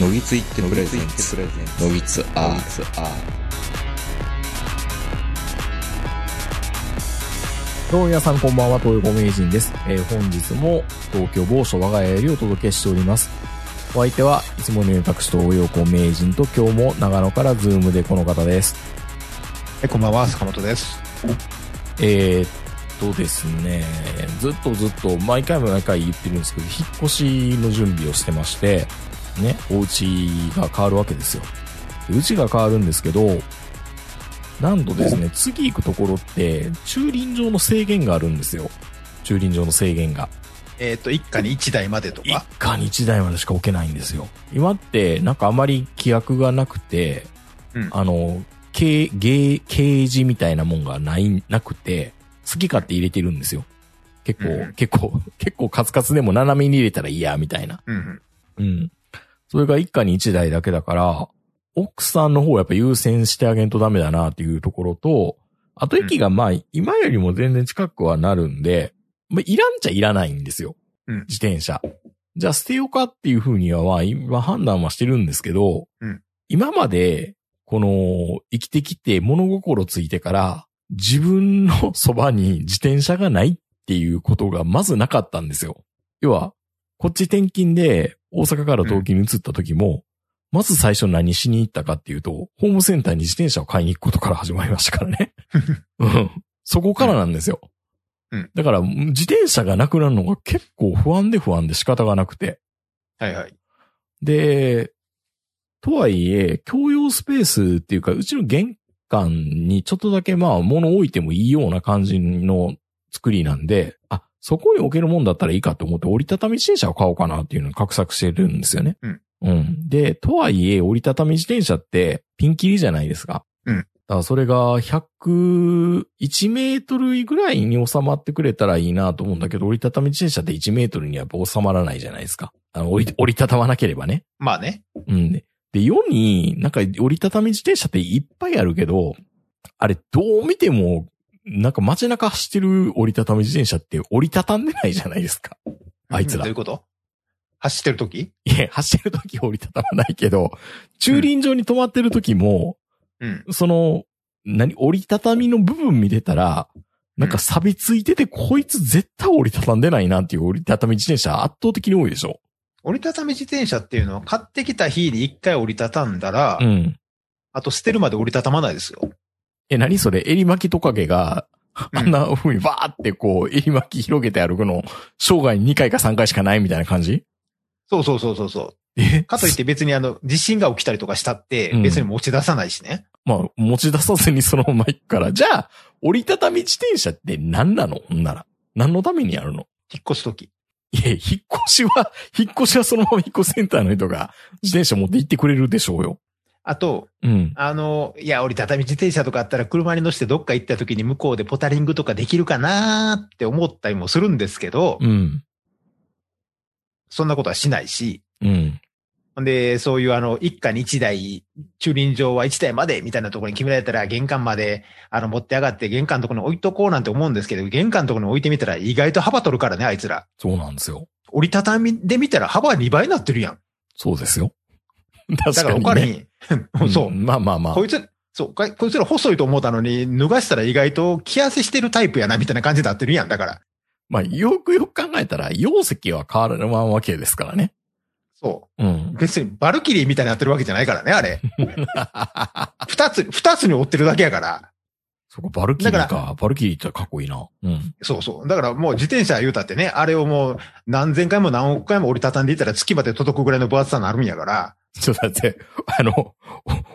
のぎついってプレゼンツのぎつアールどうも皆さんこんばんは、東横名人です。えー本日も東京某所我が家よりお届けしております。お相手はいつものように私東横名人と今日も長野からズームでこの方です。はい、こんばんは、坂本です。えー、っとですね、ずっとずっと毎回も毎回言ってるんですけど、引っ越しの準備をしてまして、ね、お家が変わるわけですよ。で家が変わるんですけど、なんとですね、次行くところって、駐輪場の制限があるんですよ。駐輪場の制限が。えっ、と、一家に一台までと一か。家に一台までしか置けないんですよ。今って、なんかあまり規約がなくて、うんあの、ケー、ゲー、ケージみたいなもんがない、なくて、好き勝手入れてるんですよ。結構、うん結構、結構カツカツでも斜めに入れたらいいや、みたいな。うんうん。うん。それが一家に一台だけだから、奥さんの方をやっぱ優先してあげんとダメだなっていうところと、あと駅がまあ、今よりも全然近くはなるんで、まあ、いらんちゃいらないんですよ。うん自転車。じゃあ捨てようかっていうふうには、まあ、今判断はしてるんですけど、うん今まで、この、生きてきて物心ついてから、自分のそばに自転車がないっていうことがまずなかったんですよ。要は、こっち転勤で大阪から東京に移った時も、まず最初何しに行ったかっていうと、ホームセンターに自転車を買いに行くことから始まりましたからね。うん。そこからなんですよ。うんだから、自転車がなくなるのが結構不安で不安で仕方がなくて。はいはい。で、とはいえ、共用スペースっていうか、うちの玄関にちょっとだけまあ物置いてもいいような感じの作りなんで、あ、そこに置けるもんだったらいいかと思って折りたたみ自転車を買おうかなっていうのを画策してるんですよね。うん。うん。で、とはいえ、折りたたみ自転車ってピンキリじゃないですか。うん。だからそれが101メートルぐらいに収まってくれたらいいなと思うんだけど、折りたたみ自転車って1メートルには収まらないじゃないですか。あの、折り、折りたたまなければね。まあね。うん。で、世になんか折りたたみ自転車っていっぱいあるけど、あれどう見ても、なんか街中走ってる折りたたみ自転車って折りたたんでないじゃないですか。あいつらどういうこと？走ってる時？いや、走ってる時折りたたまないけど、駐輪場に止まってる時も、うん。その、何、折りたたみの部分見てたら、なんか錆びついてて、こいつ絶対折りたたんでないなっていう折りたたみ自転車圧倒的に多いでしょ。折りたたみ自転車っていうのは買ってきた日に一回折りたたんだら、うん。あと捨てるまで折りたたまないですよ。え、何それ？襟巻きトカゲが、うんあんな風にバーってこう、襟巻き広げて歩くの、生涯に2回か3回しかないみたいな感じ？そうそうそうそうそう。え？かといって別にあの、地震が起きたりとかしたってうん、別に持ち出さないしね。まあ、持ち出さずにそのまま行くから。じゃあ、折りたたみ自転車って何なの？ほんなら。何のためにやるの？引っ越す時。いや、引っ越しは、引っ越しはそのまま引っ越しセンターの人が自転車持って行ってくれるでしょうよ。あと、うん。あの、いや、折りたたみ自転車とかあったら車に乗せてどっか行った時に向こうでポタリングとかできるかなーって思ったりもするんですけど、うん。そんなことはしないし、うん。で、そういうあの、一家に一台、駐輪場は一台までみたいなところに決められたら、玄関まで、あの、持って上がって、玄関のところに置いとこうなんて思うんですけど、玄関のところに置いてみたら意外と幅取るからね、あいつら。そうなんですよ。折りたたみで見たら幅2倍になってるやん。そうですよ。確だからおかに。そう。んまあまあまあこ。いつ、そう、こいこいつら細いと思ったのに、脱がしたら意外と着痩せしてるタイプやな、みたいな感じになってるやん。だから。まあ、よくよく考えたら、容積は変わらんわけですからね。そうんう。。別にバルキリーみたいになってるわけじゃないからね、あれ。二つ、二つに折ってるだけやから。そこ、バルキリーだか。バルキリーってかっこいいな。うん。そうそう。だからもう自転車言うたってね、あれをもう何千回も何億回も折りたたんでいったら月まで届くぐらいの分厚さになるんやから。ちょっと待って、あの、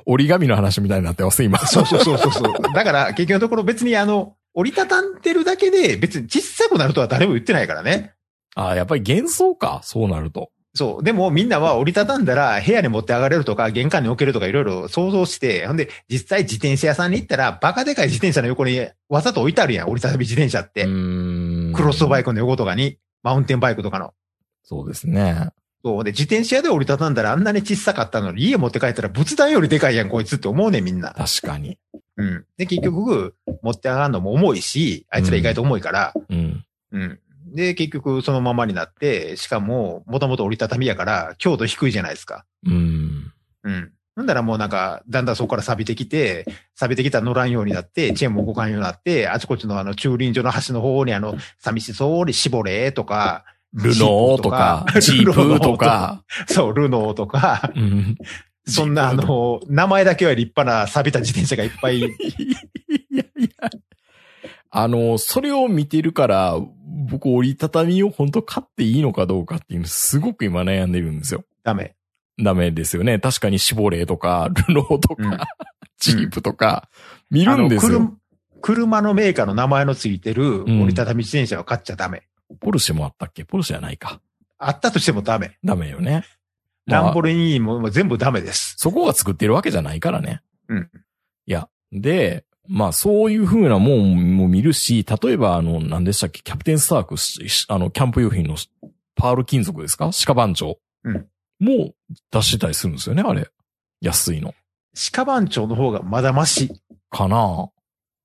お折り紙の話みたいになってます、今。そうそうそうそうそう。だから結局のところ別にあの、折りたたんでるだけで別に小さくなるとは誰も言ってないからね。ああ、やっぱり幻想か。そうなると。そう。でもみんなは折りたたんだら部屋に持って上がれるとか玄関に置けるとかいろいろ想像して、ほんで実際自転車屋さんに行ったらバカでかい自転車の横にわざと置いてあるやん、折りたたみ自転車っうて。クロスバイクの横とかに、マウンテンバイクとかの。そうですね。そう。で、自転車屋で折りたたんだらあんなに小さかったのに家持って帰ったら仏壇よりでかいやん、こいつって思うねん、みんな。確かに。うん。で、結局、持って上がるのも重いし、あいつら意外と重いから、うん。うん。で、結局そのままになって、しかも、もともと折りたたみやから、強度低いじゃないですか。うん。うん。なんだらもうなんか、だんだんそこから錆びてきて、錆びてきたら乗らんようになって、チェーンも動かんようになって、あちこちのあの駐輪場の端の方にあの、寂しそうに絞れとか、ルノーとか、ジープ とか、そう、ルノーとか、うん。そんなあの、名前だけは立派な錆びた自転車がいっぱい、いやいや。あの、それを見てるから、僕折りたたみを本当買っていいのかどうかっていうのすごく今悩んでるんですよ。ダメ。ダメですよね。確かにシボレーとか、ルノーとか、うん ジープとか、見るんですよ。車車のメーカーの名前のついてるうん折りたたみ自転車は買っちゃダメ。ポルシェもあったっけ？ポルシェはないか。あったとしてもダメ。ダメよね。まあランボルギーニも全部ダメです。そこが作ってるわけじゃないからね。うん。いや。で、まあそういう風なもんも見るし、例えばあの、何でしたっけキャプテンスタークし、しあの、キャンプ用品のパール金属ですか？鹿番長。うん。もう出してたりするんですよね、あれ。安いの。鹿番長の方がまだマシ。かな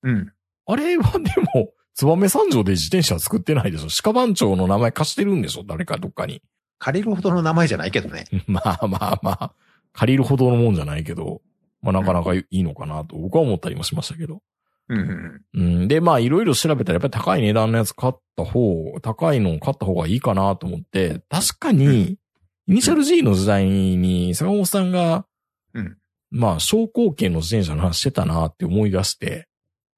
うん。あれはでも、燕三条で自転車作ってないでしょ鹿番長の名前貸してるんでしょ？誰かどっかに。借りるほどの名前じゃないけどね。まあまあまあ、借りるほどのもんじゃないけど、まあなかなかいいのかなと僕は思ったりもしましたけど。うん。で、まあいろいろ調べたらやっぱり高い値段のやつ買った方、高いのを買った方がいいかなと思って、確かに、イニシャル G の時代に坂本さんが、うんまあ昇降系の自転車の話してたなって思い出して、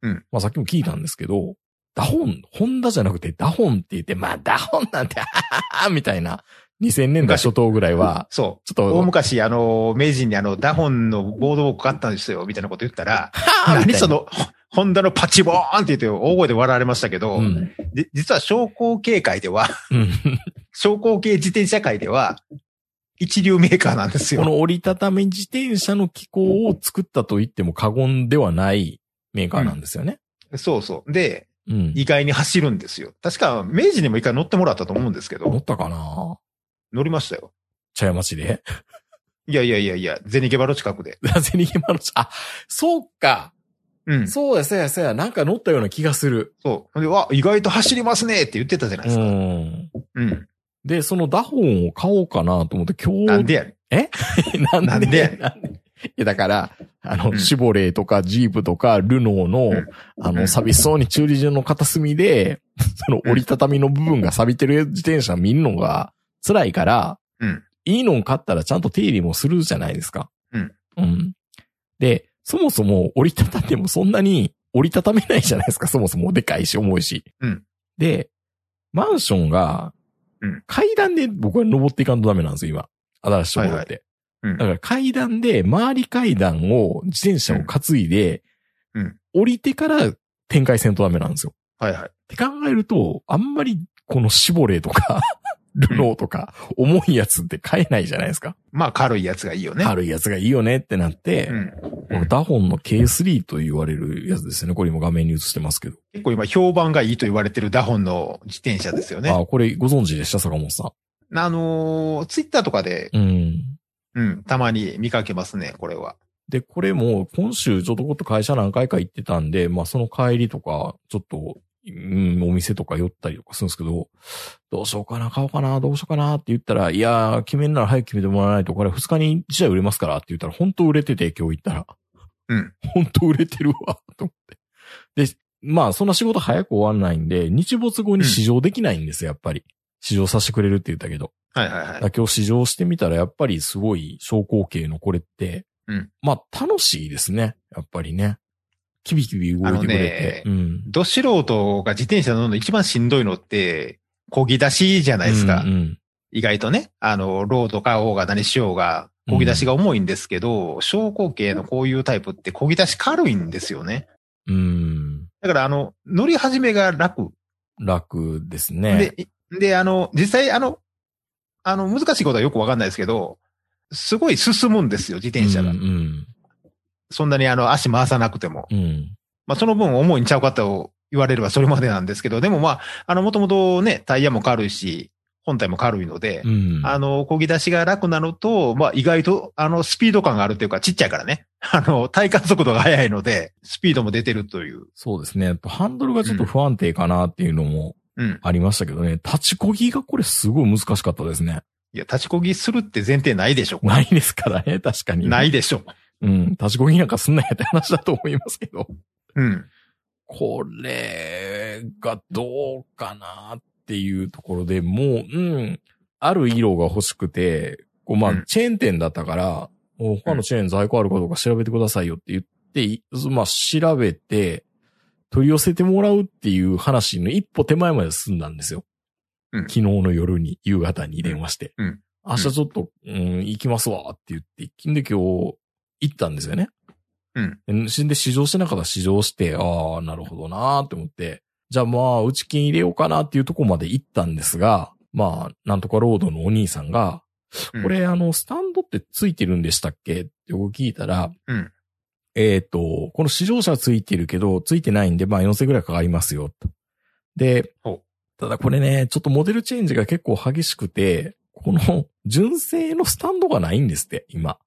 うんまあさっきも聞いたんですけど、ダホン、ホンダじゃなくてダホンって言って、まあダホンなんて、はははみたいな、2000年代初頭ぐらいは、そう。ちょっと、大昔、あの、名人にあの、ダホンのボードを買ったんですよ、みたいなこと言ったら、何そ、の、ホンダのパチボーンって言って大声で笑われましたけど、うん。で実は商工系界では、うん。商工系自転車界では、一流メーカーなんですよ。この折りたたみ自転車の機構を作ったと言っても過言ではないメーカーなんですよね。そうそう。で、うん。意外に走るんですよ。確か、明治にも一回乗ってもらったと思うんですけど、乗ったかな？乗りましたよ。茶屋町で？いやいやいやいや、ゼニゲバの近くで。なぜ逃げまのあ、そうか。うん。そうや、そうや、そうや。なんか乗ったような気がする。そう。で、わ、意外と走りますねって言ってたじゃないでうすか。ん。うん。で、そのダホンを買おうかなと思って今日。なんでやねん。なんで？なんでやねんなんで？いや、だから、あの、うんシボレーとかジープとかルノーの、うんあの、うん錆びそうに駐輪場の片隅で、その折りたたみの部分が錆びてる自転車見るのが辛いから、うんいいのを買ったらちゃんと手入れもするじゃないですか。うん。うん。で、そもそも折りたたんでもそんなに折りたためないじゃないですか。そもそもでかいし重いし。うん。で、マンションがうん、階段で僕は登っていかんとダメなんですよ、今。新しいところって。うんだから階段で、周り階段を自転車を担いで、うん降りてから展開せんとダメなんですよ。はいはい。って考えると、あんまりこのシボレーとか、ルノーとか、重いやつって買えないじゃないですか。まあ、軽いやつがいいよね。軽いやつがいいよねってなって、うん。このダホンの K3 と言われるやつですよね。これ今画面に映してますけど。結構今評判がいいと言われてるダホンの自転車ですよね。あ、これご存知でした坂本さあのーツイッターとかで、ん。うん。うん、たまに見かけますね、これは。で、これも今週ちょっとこと会社何回か行ってたんで、まあその帰りとか、ちょっと、うん、お店とか寄ったりとかするんですけど、どうしようかな、買おうかな、どうしようかなって言ったら、いやー、決めんなら早く決めてもらわないと、これ2日に1台売れますからって言ったら、本当売れてて、今日行ったら。うん。本当売れてるわ、と思って。で、まあそんな仕事早く終わんないんで、日没後に試乗できないんですよ、やっぱり。試乗させてくれるって言ったけど。はいはいはい今日試乗してみたらやっぱりすごい昇降系のこれって、うんまあ楽しいですね。やっぱりね。キビキビ動いてくれて。うん。ど素人が自転車乗るの一番しんどいのって、漕ぎ出しじゃないですか。うん意外とね。あの、ロード買おうが何しようが、漕ぎ出しが重いんですけど、昇降系のこういうタイプって漕ぎ出し軽いんですよね。うん。うん。だからあの、乗り始めが楽。楽ですね。で、で、あの、実際あの、あの、難しいことはよくわかんないですけど、すごい進むんですよ、自転車が。うん。そんなにあの、足回さなくても。うん。うんまあ、その分重いんちゃうかと言われればそれまでなんですけど、でもまあ、あの、もともとね、タイヤも軽いし、本体も軽いので、うん。あの、漕ぎ出しが楽なのと、まあ、意外と、あの、スピード感があるというか、ちっちゃいからね。あの、体感速度が速いので、スピードも出てるという。そうですね。ハンドルがちょっと不安定かなっていうのもうん。ありましたけどね、立ちこぎがこれすごい難しかったですね。いや、立ちこぎするって前提ないでしょ。ないですからね、確かに。ないでしょ。うん、立ちこぎなんかすんなやって話だと思いますけど。うん。これがどうかなっていうところでもう、うん、ある色が欲しくて、こうまあ、うんチェーン店だったから、他のチェーン在庫あるかどうか調べてくださいよって言ってい、まあ調べて、取り寄せてもらうっていう話の一歩手前まで進んだんですよ。うん昨日の夜に、夕方に電話して。うんうん明日ちょっと、うん、行きますわって言って、で今日行ったんですよね。うん。で、で試乗してなかったら試乗して、ああ、なるほどなーって思って、じゃあまあ、内金入れようかなっていうところまで行ったんですが、まあ、なんとかロードのお兄さんが、うんこれあの、スタンドってついてるんでしたっけって僕聞いたら、うんえっ、と、この試乗車はついてるけど、ついてないんで、まあ4000ぐらいかかりますよ。とでただこれね、ちょっとモデルチェンジが結構激しくて、この純正のスタンドがないんですって、今。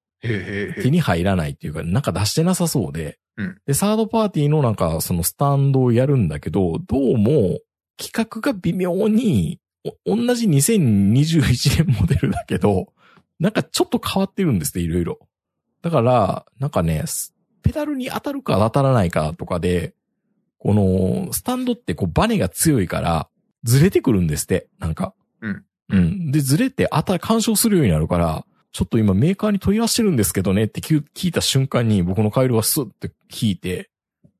手に入らないっていうか、なんか出してなさそうで。うんで、サードパーティーのなんか、そのスタンドをやるんだけど、どうも、企画が微妙に、お同じ2021年モデルだけど、なんかちょっと変わってるんですって、いろいろ。だから、なんかね、スペダルに当たるか当たらないかとかで、この、スタンドってこうバネが強いから、ずれてくるんですって、なんか。うん。うん。で、ずれて当た、干渉するようになるから、ちょっと今メーカーに問い合わせてるんですけどねって聞聞いた瞬間に僕のカエルがスッて聞いて、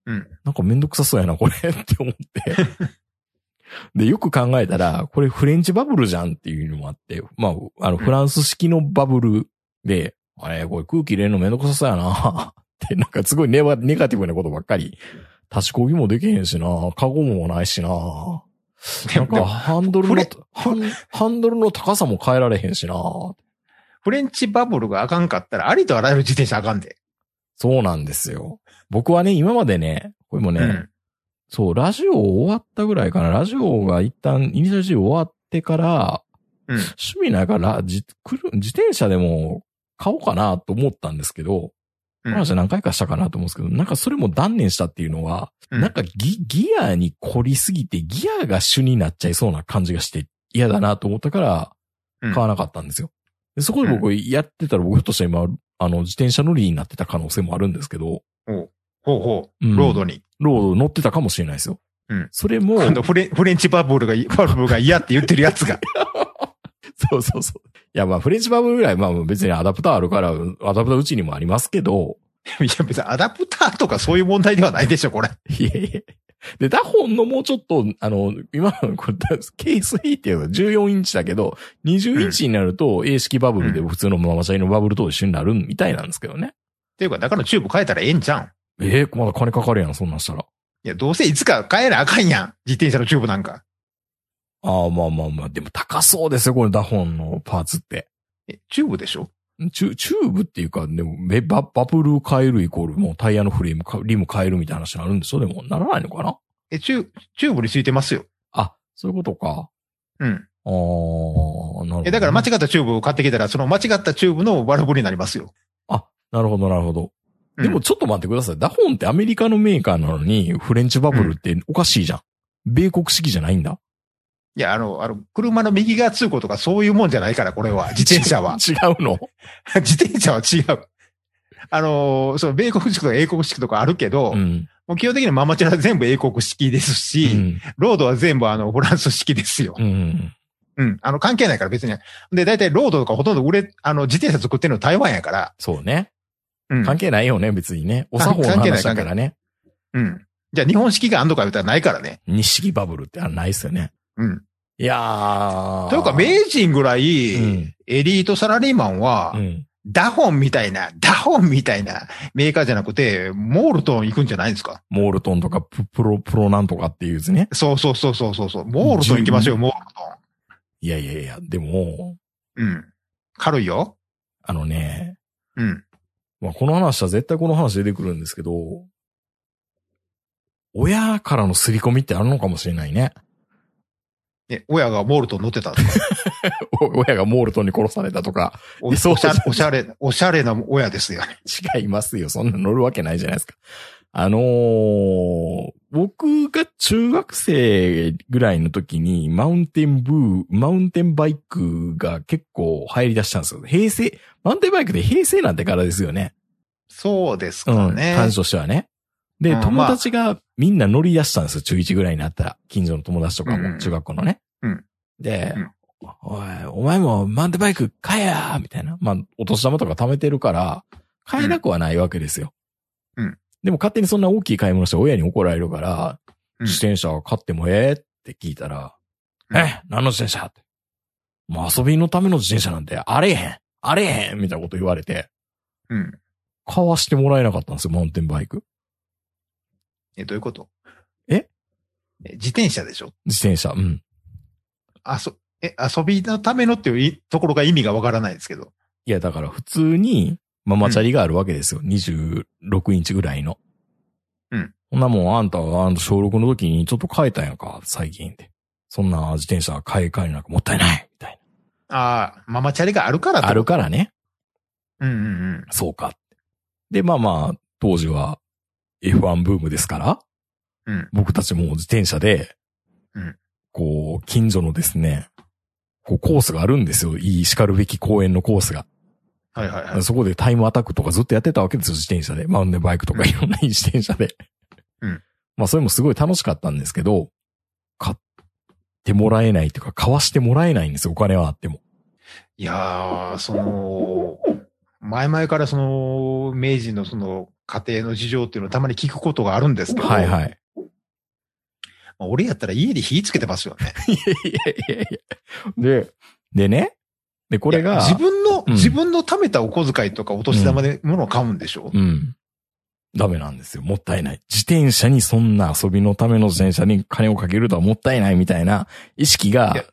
うん。なんかめんどくさそうやな、これって思って。で、よく考えたら、これフレンチバブルじゃんっていうのもあって、まあ、あの、フランス式のバブルで、あれ、これ空気入れるのめんどくさそうやなって、なんかすごいネガティブなことばっかり。立ちこぎもできへんしなカゴもないしななんかハンドルのハンドルの高さも変えられへんしなフレンチバブルがあかんかったら、ありとあらゆる自転車あかんで。そうなんですよ。僕はね、今までね、これもね、うん。そう、ラジオ終わったぐらいかな。ラジオが一旦、イニシャチブ終わってから、うん。趣味ないから、じくる自転車でも買おうかなと思ったんですけど、この話は何回かしたかなと思うんですけど、なんかそれも断念したっていうのは、うんなんかギギアに凝りすぎて、ギアが主になっちゃいそうな感じがして嫌だなと思ったから、うん買わなかったんですよ。でそこで僕やってたら僕としたら今、あの、自転車乗りになってた可能性もあるんですけど、ほうほうほう。うんロードに。ロード乗ってたかもしれないですよ。うんそれも、今度フレフレンチバルブが、バルブが嫌って言ってるやつが。そうそうそう。いや、まあ、フレンチバルブぐらい、まあ別にアダプターあるから、アダプターうちにもありますけど、いや、別にアダプターとかそういう問題ではないでしょ、これ。いえいえ。で、ダホンのもうちょっと、あの、今のこれ、 K3っていうのは14インチだけど、20インチになると、英式バルブで普通のママチャリのバルブと一緒になるみたいなんですけどね。っていうか、中のチューブ変えたらええんじゃん。ええまだ金かかるやん、そんなんしたら。いや、どうせいつか変えなあかんやん。自転車のチューブなんか。ああ、まあまあまあ、でも高そうですよ、これダホンのパーツって。え、チューブでしょ？チュチューブっていうか、でも、えババルブ変えるイコール、もうタイヤのフレームか、リム変えるみたいな話になるんでしょでも、ならないのかな？え、チュー、チューブについてますよ。あ、そういうことか。うん。ああ、なるほどね、え、だから間違ったチューブを買ってきたら、その間違ったチューブのバルブになりますよ。あ、なるほど、なるほど。うんでもちょっと待ってください。ダホンってアメリカのメーカーなのに、フレンチバルブっておかしいじゃん。米国式じゃないんだ。いや、あの、あの、車の右側通行とかそういうもんじゃないから、これは。自転車は。違うの？自転車は違う。あの、その、米国式とか英国式とかあるけど、うん。もう基本的にママチャリ全部英国式ですうし、ん。ロードは全部あの、フランス式ですよ。うん。うん。あの、関係ないから別に。で、大体ロードとかほとんど売れ、あの、自転車作ってるの台湾やから。そうね。うん。関係ないよね、別にね。お作法の関係ない話だからね。うん。じゃあ日本式があんのか言ったらないからね。日式バブルってあないっすよね。うん。いやー。というか、名人ぐらうい、ん。エリートサラリーマンは、うん。ダホンみたいな、ダホンみたいなメーカーじゃなくて、モールトン行くんじゃないですか？モールトンとかププロ、プロなんとかっていうやつね。そうそうそうそうそうそう。モールトン行きましょう、モールトいやいやいや、でも、ン。うん。軽いよ。あのね、うん。まあ、この話は絶対この話出てくるんですけど、親からの刷り込みってあるのかもしれないね。え、親がモールトン乗ってたとか？お親がモールトンに殺されたとか、おそうおしゃれ、おしゃれ、な親ですよね。違いますよ。そんな乗るわけないじゃないですか。あのー僕が中学生ぐらいの時に、マウンテンブー、マウンテンバイクが結構入り出したんですよ。平成、マウンテンバイクで平成なんてからですよね。そうですうん。かね。感じとしてはね。で、うん友達がみんな乗り出したんですよ。中1ぐらいになったら。近所の友達とかも、中学校のね。うんで、うんおい、お前もマウンテンバイク買えやみたいな。まあ、お年玉とか貯めてるから、買えなくはないわけですよ。うんでも勝手にそんな大きい買い物して親に怒られるから、うん自転車買ってもええって聞いたら、うんえ、何の自転車って。もう遊びのための自転車なんてあれへんあれへんみたいなこと言われて、うん。買わしてもらえなかったんですよ、マウンテンバイク。え、どういうこと？え？え自転車でしょ？自転車。うん。あそ、え、遊びのためのっていういところが意味がわからないですけど。いや、だから普通に、ママチャリがあるわけですよ。26インチぐらいの。うん。そんなもん、あんたは、あんた小6の時にちょっと変えたんやんか、最近って。そんな自転車買い替えなんかもったいないみたいああ、ママチャリがあるからな。あるか。からね。うんうんうん。そうか。で、まあまあ、当時は F1 ブームですから、うん。僕たちも自転車で、うんこう、近所のですね、こうコースがあるんですよ。いい叱るべき公園のコースが。はいはいはい。そこでタイムアタックとかずっとやってたわけですよ、自転車で。マウンテンバイクとかいろんないい自転車で。うん。まあそれもすごい楽しかったんですけど、買ってもらえないというか、買わしてもらえないんですよ、お金はあっても。いやー、その、前々からその、明治のその、家庭の事情っていうのをたまに聞くことがあるんですけど、はいはい。まあ俺やったら家で火つけてますよね。いやいやいやいや。で、でね。で、これが、自分の、うん自分の貯めたお小遣いとかお年玉で物を買うんでしょ、うん。ダメなんですよ。もったいない。自転車にそんな遊びのための自転車に金をかけるとはもったいないみたいな意識いがや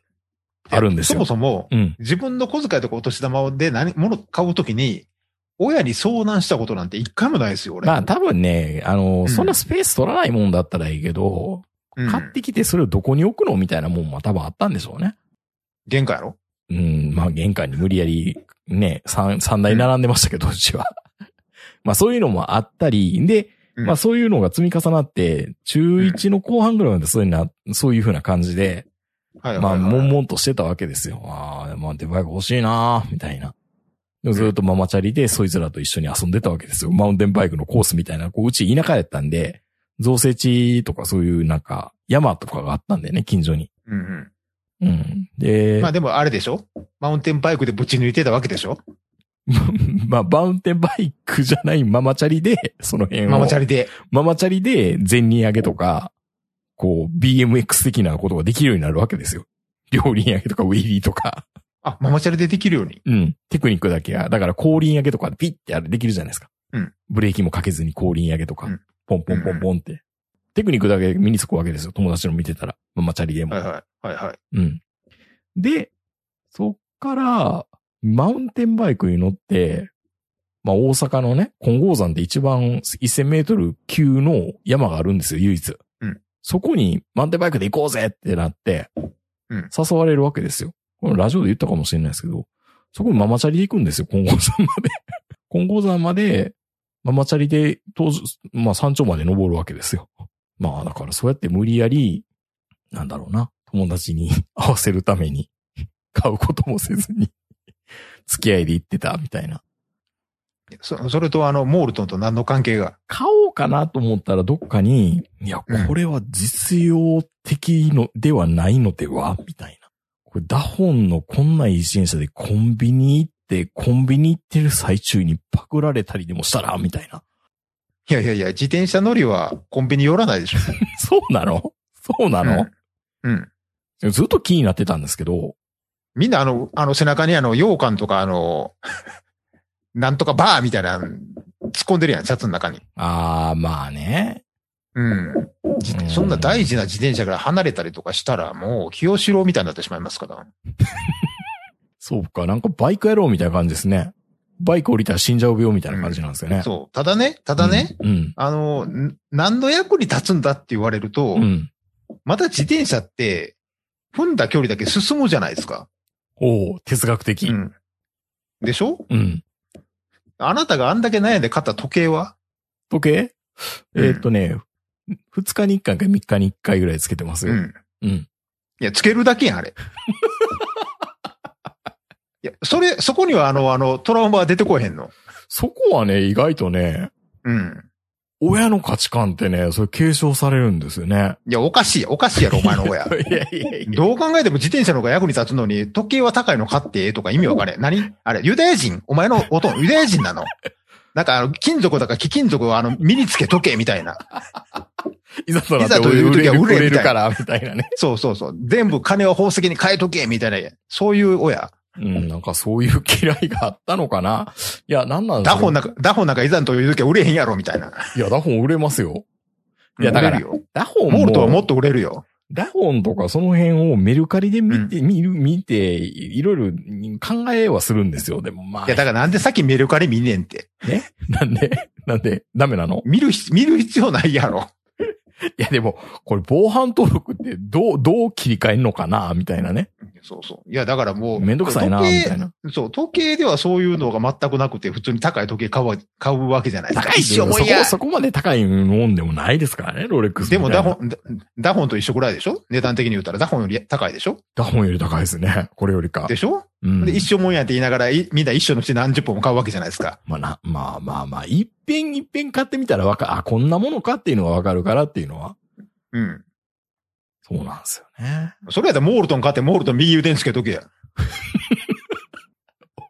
あるんですよ。そもそも、うん。自分の小遣いとかお年玉で何、物買うときに、親に相談したことなんて一回もないですよ、俺。まあ多分ね、あの、んそんなスペース取らないもんだったらいいけど、うん買ってきてそれをどこに置くのみたいなもんは多分あったんでしょうね。玄関やろ？うん、まあ玄関に無理やりね、三、三台並んでましたけど、うちは。まあそういうのもあったり、で、うんまあそういうのが積み重なって、中1の後半ぐらいまでそういうな、そういう風な感じで、はいまあ、はいはい悶々としてたわけですよ。ああ、まあ、デバイク欲しいなみたいな。ずっとママチャリでそいつらと一緒に遊んでたわけですよ。マウンテンバイクのコースみたいな、こう、うち田舎やったんで、造成地とかそういうなんか、山とかがあったんでね、近所に。うんうん。うん。で、まあでもあれでしょ？マウンテンバイクでぶち抜いてたわけでしょ？まあ、マウンテンバイクじゃないママチャリで、その辺を。ママチャリで。ママチャリで前輪上げとか、こう、BMX 的なことができるようになるわけですよ。両輪上げとかウィリーとか。あ、ママチャリでできるように。うん。テクニックだけや。だから後輪上げとかでピッてあれできるじゃないですか。うん。ブレーキもかけずに後輪上げとか、うんポンポンポンポンって。テクニックだけ身につくわけですよ。友達の見てたら。ママチャリでも。はいはい。はいはい。うん。で、そっから、マウンテンバイクに乗って、まあ大阪のね、金剛山で一番1000メートル級の山があるんですよ、唯一。うんそこにマウンテンバイクで行こうぜってなって、うん誘われるわけですよ。これラジオで言ったかもしれないですけど、そこにママチャリで行くんですよ、金剛山まで。金剛山まで、ママチャリで、当時、まあ山頂まで登るわけですよ。まあだからそうやって無理やり、なんだろうな、友達に 合わせるために、買うこともせずに、付き合いで行ってたみたいな。そそれとあの、モールトンと何の関係が？買おうかなと思ったらどっかに、いや、うんこれは実用的のではないのでは？みたいな。これダホンのこんないい自転車でコンビニ行って、コンビニ行ってる最中にパクられたりでもしたらみたいな。いやいやいや、自転車乗りはコンビニ寄らないでしょ。そうなの？そうなの、うん。うん。ずっと気になってたんですけど、みんなあの、あの背中にあの、羊羹とかあの、なんとかバーみたいな、突っ込んでるやん、シャツの中に。あー、まあね。うん。そんな大事な自転車から離れたりとかしたら、もう、清志郎みたいになってしまいますから。そうか、なんかバイクやろうみたいな感じですね。バイク降りたら死んじゃう病みたいな感じなんですよね。そう。ただね、ただね、うん。あの、ん何の役に立つんだって言われると、うん。うん。また自転車って、踏んだ距離だけ進むじゃないですか。おお哲学的。う。ん。でしょ？うん。あなたがあんだけ悩んで買った時計は？時計？うんえーっとね、2日に1回か3日に1回ぐらいつけてますよ。うん。うん。いや、つけるだけやん、あれ。いや、それ、そこにはあの、あの、トラウマは出てこへんの？そこはね、意外とね、うん。親の価値観ってね、それ継承されるんですよね。いや、おかしい、おかしいやろ、お前の親。いやいやいや。どう考えても自転車の方が役に立つのに、時計は高いの買ってええとか意味わかれん。何？あれ、ユダヤ人？お前のおとん、ユダヤ人なの？なんかあの、金属だから貴金属をあの、身につけとけ、みたいな。いざといざという時は売れるから、みたいなね。そうそうそう。全部金は宝石に変えとけ、みたいな。そういう親。うん、なんかそういう嫌いがあったのかな。いや、なんなんダホンなんか、ダホンなんかいざという時は売れへんやろ、みたいな。いや、ダホン売れますよ。いやだからダホンも。モールトはもっと売れるよ。ダホンとかその辺をメルカリで見て、見る、見て、いろいろ考えはするんですよ。でもまあ。いや、だからなんでさっきメルカリ見んねんって。なんで？なんで？ダメなの？見るひ、見る必要ないやろ。いやでも、これ防犯登録ってどう、どう切り替えんのかなみたいなね。そうそう。いや、だからもう。めんどくさいな、みたいな。そう、時計ではそういうのが全くなくて、普通に高い時計買うわ買うわけじゃないですか。高い一生もんやそこ、。そこまで高いもんでもないですからね、ロレックス。でもダホン、ダダホンと一緒ぐらいでしょ？値段的に言ったらダホンより高いでしょ？ダホンより高いですね。これよりか。でしょ、うん。で、一生もんやって言いながら、いみんな一緒のうち何十本も買うわけじゃないですか。まあな、まあまあまあ、一遍一遍買ってみたらわか、あ、こんなものかっていうのがわかるからっていうのは、うん。そうなんですよね。それやったらモールトン買ってモールトン右腕につけとけや。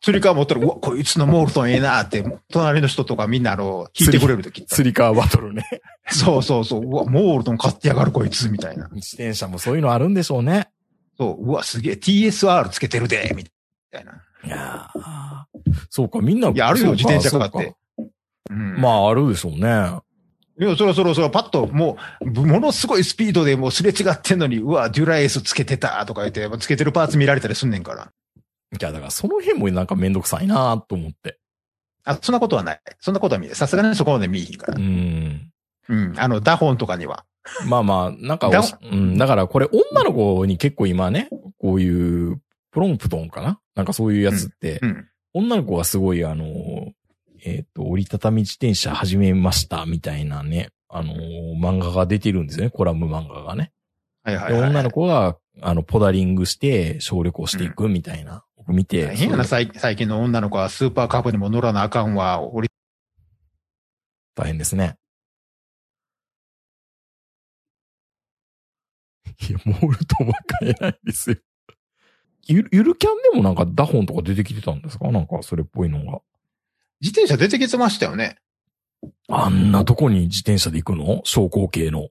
釣り革持ったら、うわ、こいつのモールトンええなって、隣の人とかみんなあの、引いてくれるとき。スリカーバトルね。そうそうそう。うわ、モールトン買ってやがるこいつ、みたいな。自転車もそういうのあるんでしょうね。そう、うわ、すげえ、TSR つけてるで、みたいな。いやーそうか、みんな。いやあるよ自転車買ってそまあ、あるでしょうね。いや、そろそろそろパッと、もう、ものすごいスピードでもうすれ違ってんのに、うわ、デュラエースつけてたとか言って、つけてるパーツ見られたりすんねんから。いや、だからその辺もなんかめんどくさいなと思って。あ、そんなことはない。そんなことは見えさすがにそこまで見えひんからう。ん。うん。あの、ダホンとかには。まあまあ、なんかうん、だからこれ女の子に結構今ね、こういう、プロンプトンかな？なんかそういうやつって、うん。女の子がすごいあの、えっ、と、折りたたみ自転車始めましたみたいなね、あの、漫画が出てるんですよね、コラム漫画がね。ではいはいはい。女の子が、あの、ポダリングして、省力をしていくみたいな、僕見て。大変やな、最最近の女の子はスーパーカブにも乗らなあかんわ。俺、大変ですね。いや、モールとは買えないですよ。ゆる、ゆるキャンでもなんかダホンとか出てきてたんですか？なんかそれっぽいのが。自転車出てきてましたよね。あんなとこに自転車で行くの？昇降系の。い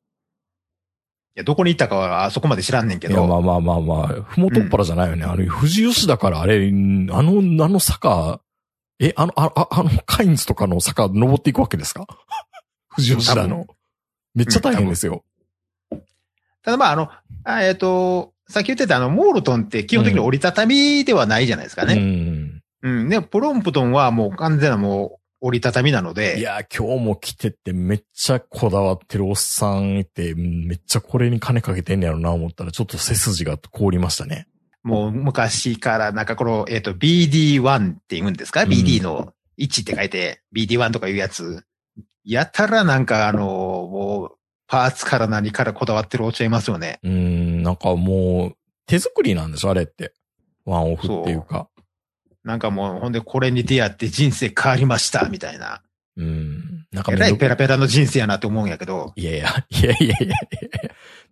や、どこに行ったかは、あそこまで知らんねんけいや、まど。あまあまあまあ、ふもとっぱらじゃないよね。あの、富士吉田からあれ、あの、あの坂、え、あの、あ、ああの、カインズとかの坂登っていくわけですか？富士吉田の。めっちゃ大変ですよ。ただまあ、あの、あえっ、と、さっき言ってたあの、モールトンって基本的に折りたたみではないじゃないですかうね。ん。うん。で、プロンプトンはもう完全なもう折りたたみなのいで、や、今日も来ててめっちゃこだわってるおっさんいて、めっちゃこれに金かけてんねやろな思ったら、ちょっと背筋が凍りましたね。もう昔からなんかこの、えっ、と、BD1 って言うんですか、うん ?BD の1って書いて、BD1 とかいうやつ。やたらなんかあの、もう、パーツから何からこだわってるおっちゃいますよね。うん、なんかもう、手作りなんでしょあれって。ワンオフっていうか。なんかもう、ほんでこれに出会って人生変わりました、みたいな。うん。なんかえらいペラペラの人生やなって思うんやけど、いやいや、いやいやいやいや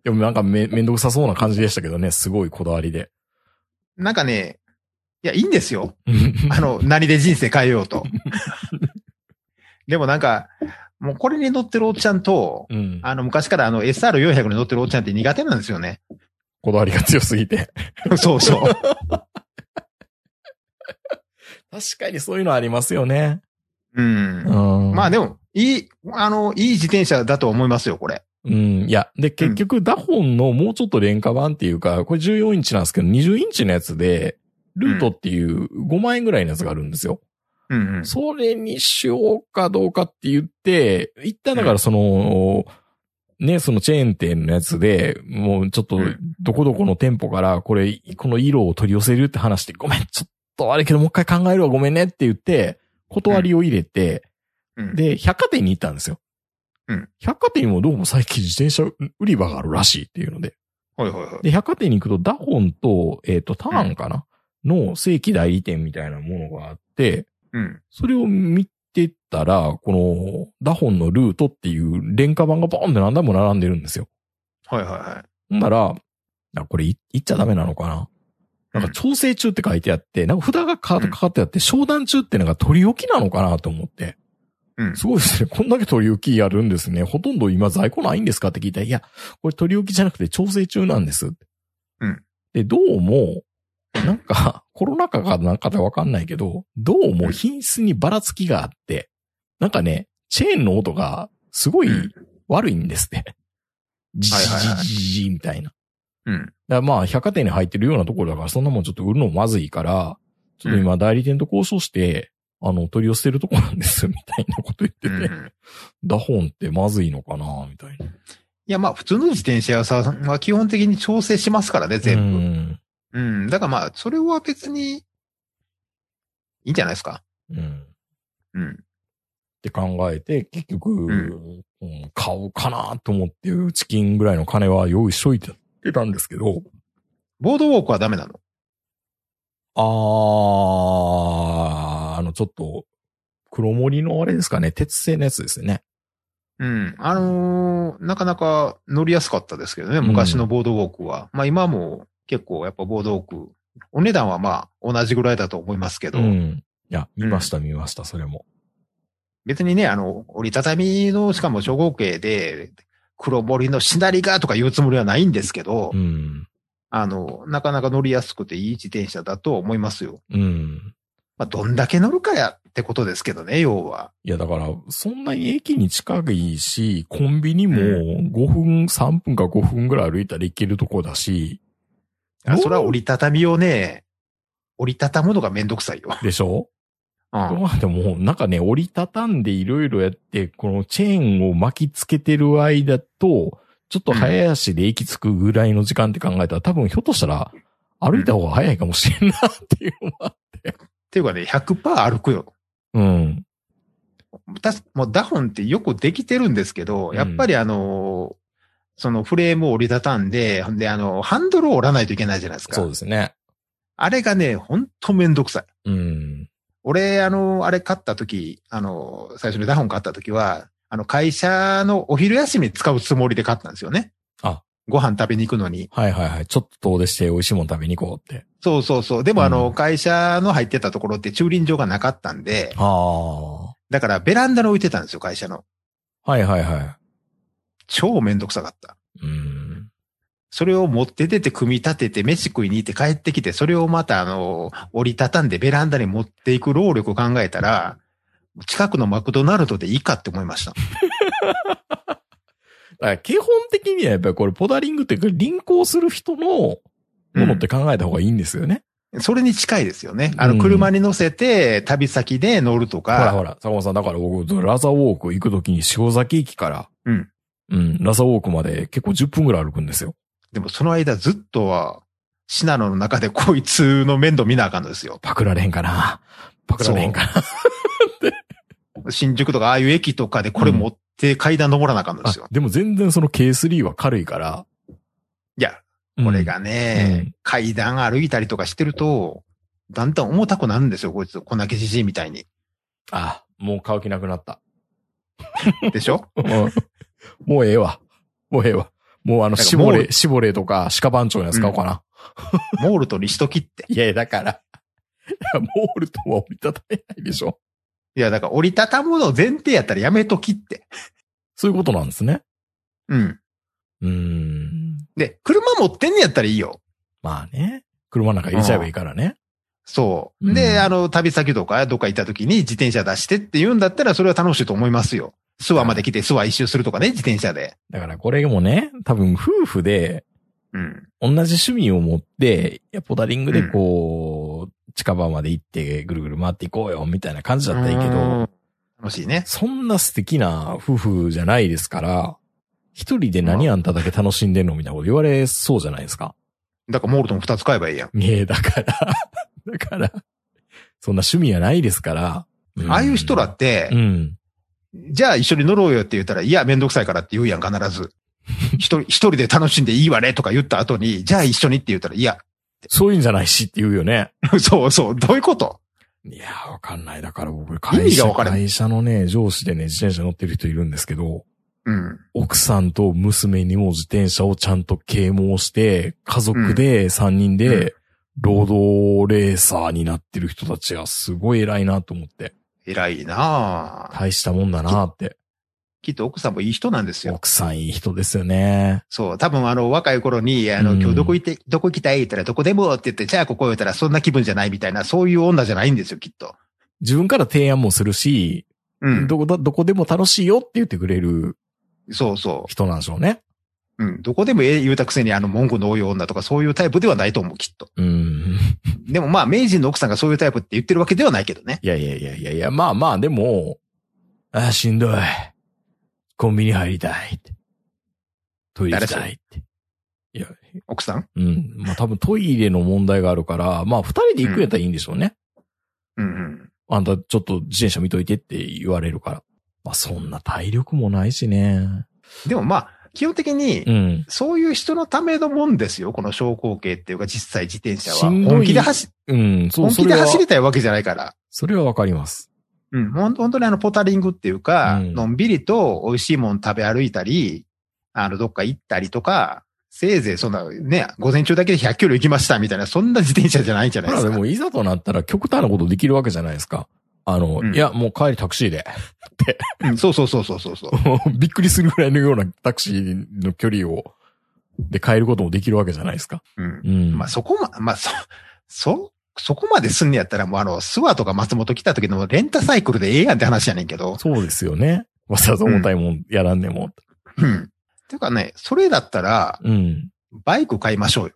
でもなんかめ、めんどくさそうな感じでしたけどね、すごいこだわりで。なんかね、いや、いいんですよ。あの、何で人生変えようと。でもなんか、もうこれに乗ってるおっちゃんと、うん。あの、昔からあの SR400 に乗ってるおっちゃんって苦手なんですよね。こだわりが強すぎて。そうそう。確かにそういうのありますよね。うん。うん。まあでも、いい、あの、いい自転車だと思いますよ、これ。うん。いや、で、結局、ダホンのもうちょっと廉価版っていうか、これ14インチなんですけど、20インチのやつで、ルートっていう5万円ぐらいのやつがあるんですよ。うんうん。それにしようかどうかって言って、一旦だからその、ね、そのチェーン店のやつで、もうちょっとうん、どこどこの店舗から、これ、この色を取り寄せるって話して、ごめん、ちょっとあれけどもう一回考えるわ、ごめんねって言って、断りを入れて、うん、で、百貨店に行ったんですよ。うん百貨店にもどうも最近自転車売り場があるらしいっていうので。はいはいはい。で、百貨店に行くとダホンと、えっ、と、ターンかな、の正規代理店みたいなものがあって、うん。それを見てたら、このダホンのルートっていう廉価版がボーンって何台も並んでるんですよ。はいはいはい。ほんなら、あこれい言っちゃダメなのかな？なんか調整中って書いてあって、なんか札がかかってあって、商談中ってのが取り置きなのかなと思って。うん。すごいですね。こんだけ取り置きやるんですね。ほとんど今在庫ないんですかって聞いたら、いや、これ取り置きじゃなくて調整中なんです。うん。で、どうも、なんか、コロナ禍かなんかでわかんないけど、どうも品質にばらつきがあって、なんかね、チェーンの音がすごいうん悪いんですね。ジジはいはいはいジジジみたいな。うん。だまあ、百貨店に入ってるようなところだから、そんなもんちょっと売るのまずいから、ちょっと今代理店と交渉して、あの、取り寄せてるとこなんです、みたいなこと言ってて、うんダホンってまずいのかな、みたいな。いや、まあ、普通の自転車屋さんは基本的に調整しますからね、全部。部。うん。だからまあ、それは別に、いいんじゃないですか。うん。うん。って考えて、結局、んうん買うかなと思って、チキンぐらいの金は用意しといてたんですけど、ボードウォークはダメなの？あー、あの、ちょっと、黒森のあれですかね、鉄製のやつですね。うん。あのーなかなか乗りやすかったですけどね、ん昔のボードウォークは。まあ今も結構やっぱボードウォーク、お値段はまあ同じぐらいだと思いますけど、うん。いや、見ました、見ました、それも。別にね、あの、折りたたみの、しかも初号系で、黒森のしなりがとか言うつもりはないんですけど、うん。あの、なかなか乗りやすくていい自転車だと思いますよ。うん。まあ、どんだけ乗るかやってことですけどね、要は。いや、だから、そんなに駅に近いし、コンビニもう5分、3分か5分ぐらい歩いたら行けるとこだし、あそれは折りたたみをね、折りたたむのがめんどくさいよ。でしょ？うん。まあでも、なんかね、折りたたんでいろいろやって、このチェーンを巻きつけてる間と、ちょっと早足で駅着くぐらいの時間って考えたら、多分ひょっとしたら歩いた方が早いかもしれんなっていうのは。っていうかね、100%歩くよ。うん。たもうダホンってよくできてるんですけど、うんやっぱりあの、そのフレームを折りたたんで、ほんであの、ハンドルを折らないといけないじゃないですか。そうですね。あれがね、ほんとめんどくさい。うん。俺、あの、あれ買った時、あの、最初にダホン買った時は、あの、会社のお昼休みに使うつもりで買ったんですよね。あご飯食べに行くのに。はいはいはい。ちょっと遠出して美味しいもの食べに行こうって。そうそうそう。でも、あうの、ん会社の入ってたところって駐輪場がなかったんで、あだからベランダに置いてたんですよ、会社の。あ。はいはいはい。超めんどくさかった。うん。それを持って出て組み立てて飯食いに行って帰ってきて、それをまたあの、折りたたんでベランダに持っていく労力を考えたら、近くのマクドナルドでいいかって思いました。基本的にはやっぱりこれポダリングっていうか、輪行する人のものって考えた方がいいんですよね。それに近いですよね。あの、うん車に乗せて旅先で乗るとか、ほらほら、坂本さん、だから僕、ラザーウォーク行くときに塩崎駅から、うん。うん、ラザーウォークまで結構10分ぐらい歩くんですよ。でもその間ずっとは、シナノの中でこいつの面倒見なあかんのですよ。パクられへんかなパクられへんかな新宿とかああいう駅とかでこれ持って階段登らなあかんのですよ。あでも全然その K3 は軽いから。いや、うんこれがね、うん階段歩いたりとかしてると、だんだん重たくなるんですよ、こいつ。粉消しじみたいに。あ、もう買う気なくなった。でしょ？うんもうええわ。もうええわ。もうあの、なんかシボレ、モールシボレとか鹿番長のやつ買おうかな。モールとリしときって。い やいや、だから。いやモールとは折りたためないでしょ。いや、だから折りたたむの前提やったらやめときって。そういうことなんですね。うん。うーん。で、車持ってんねやったらいいよ。まあね。車の中入れちゃえばいいからね。そう。うんで、あの、旅先とかどっか行った時に自転車出してって言うんだったらそれは楽しいと思いますよ。諏訪まで来て諏訪一周するとかね、自転車で。だからこれもね、多分夫婦でうん。同じ趣味を持って、ポダリングでこう、近場まで行ってぐるぐる回っていこうよ、みたいな感じだったらいいけど、うん楽しいね。そんな素敵な夫婦じゃないですから、一人で何あんただけ楽しんでんのみたいなこと言われそうじゃないですか。だからモールトン二つ買えばいいやん。ねえ、だから、だから、そんな趣味はないですから。んああいう人らってう、ん。じゃあ一緒に乗ろうよって言ったら、いや、めんどくさいからって言うやん、必ず。一人、一人で楽しんでいいわねとか言った後に、じゃあ一緒にって言ったら、いや、そういうんじゃないしって言うよね。そうそう、どういうこと？いやー、わかんない。だから僕、意会社、味がわからん会社のね、上司でね、自転車乗ってる人いるんですけど、うん。奥さんと娘にも自転車をちゃんと啓蒙して、家族で3人うんで、労働レーサーになってる人たちがすごい偉いなと思って、偉いなあ大したもんだなって。きっと奥さんもいい人なんですよ。奥さんいい人ですよね。そう。多分あの、若い頃に、あの、うん今日どこ行って、どこ行きたいって言ったら、どこでもって言って、じゃあここ言ったら、そんな気分じゃないみたいな、そういう女じゃないんですよ、きっと。自分から提案もするし、うん。どこだ、どこでも楽しいよって言ってくれるそうそ人なんでしょうね。う。うん。どこでもええ言うたくせに、あの、文句の多い女とか、そういうタイプではないと思う、きっと。うん。でもまあ、名人の奥さんがそういうタイプって言ってるわけではないけどね。いやいやいやいやいや、まあまあ、でも、あーしんどい。コンビニ入りたいって。トイレ行きたいって。いや、奥さん？うん。まあ多分トイレの問題があるから、まあ二人で行くやったらいいんでしょうね。うんうん。あんたちょっと自転車見といてって言われるから。まあそんな体力もないしね。でもまあ、基本的にう、ん。そういう人のためのもんですよ、この昇降系っていうか、実際自転車は。本気で走、うん、本気で走りたいわけじゃないから。それはわかります。うん、本当にあの、ポタリングっていうか、うんのんびりと美味しいもん食べ歩いたり、あの、どっか行ったりとか、せいぜいそんな、ね、午前中だけで100キロ行きましたみたいな、そんな自転車じゃないんじゃないですか。でもいざとなったら極端なことできるわけじゃないですか。あの、うんいや、もう帰りタクシーで。うん、そうそうそうそうそうそう。びっくりするぐらいのようなタクシーの距離を、で帰ることもできるわけじゃないですか。うん。うん。まあ、そこま、まあ、そ、そ、そこまですんねやったら、もうあの、諏訪とか松本来た時のレンタサイクルでええやんって話やねんけど。そうですよね。わざわざ重たいもんやらんでも。うん。ていうかね、それだったら、うん。バイク買いましょうよ。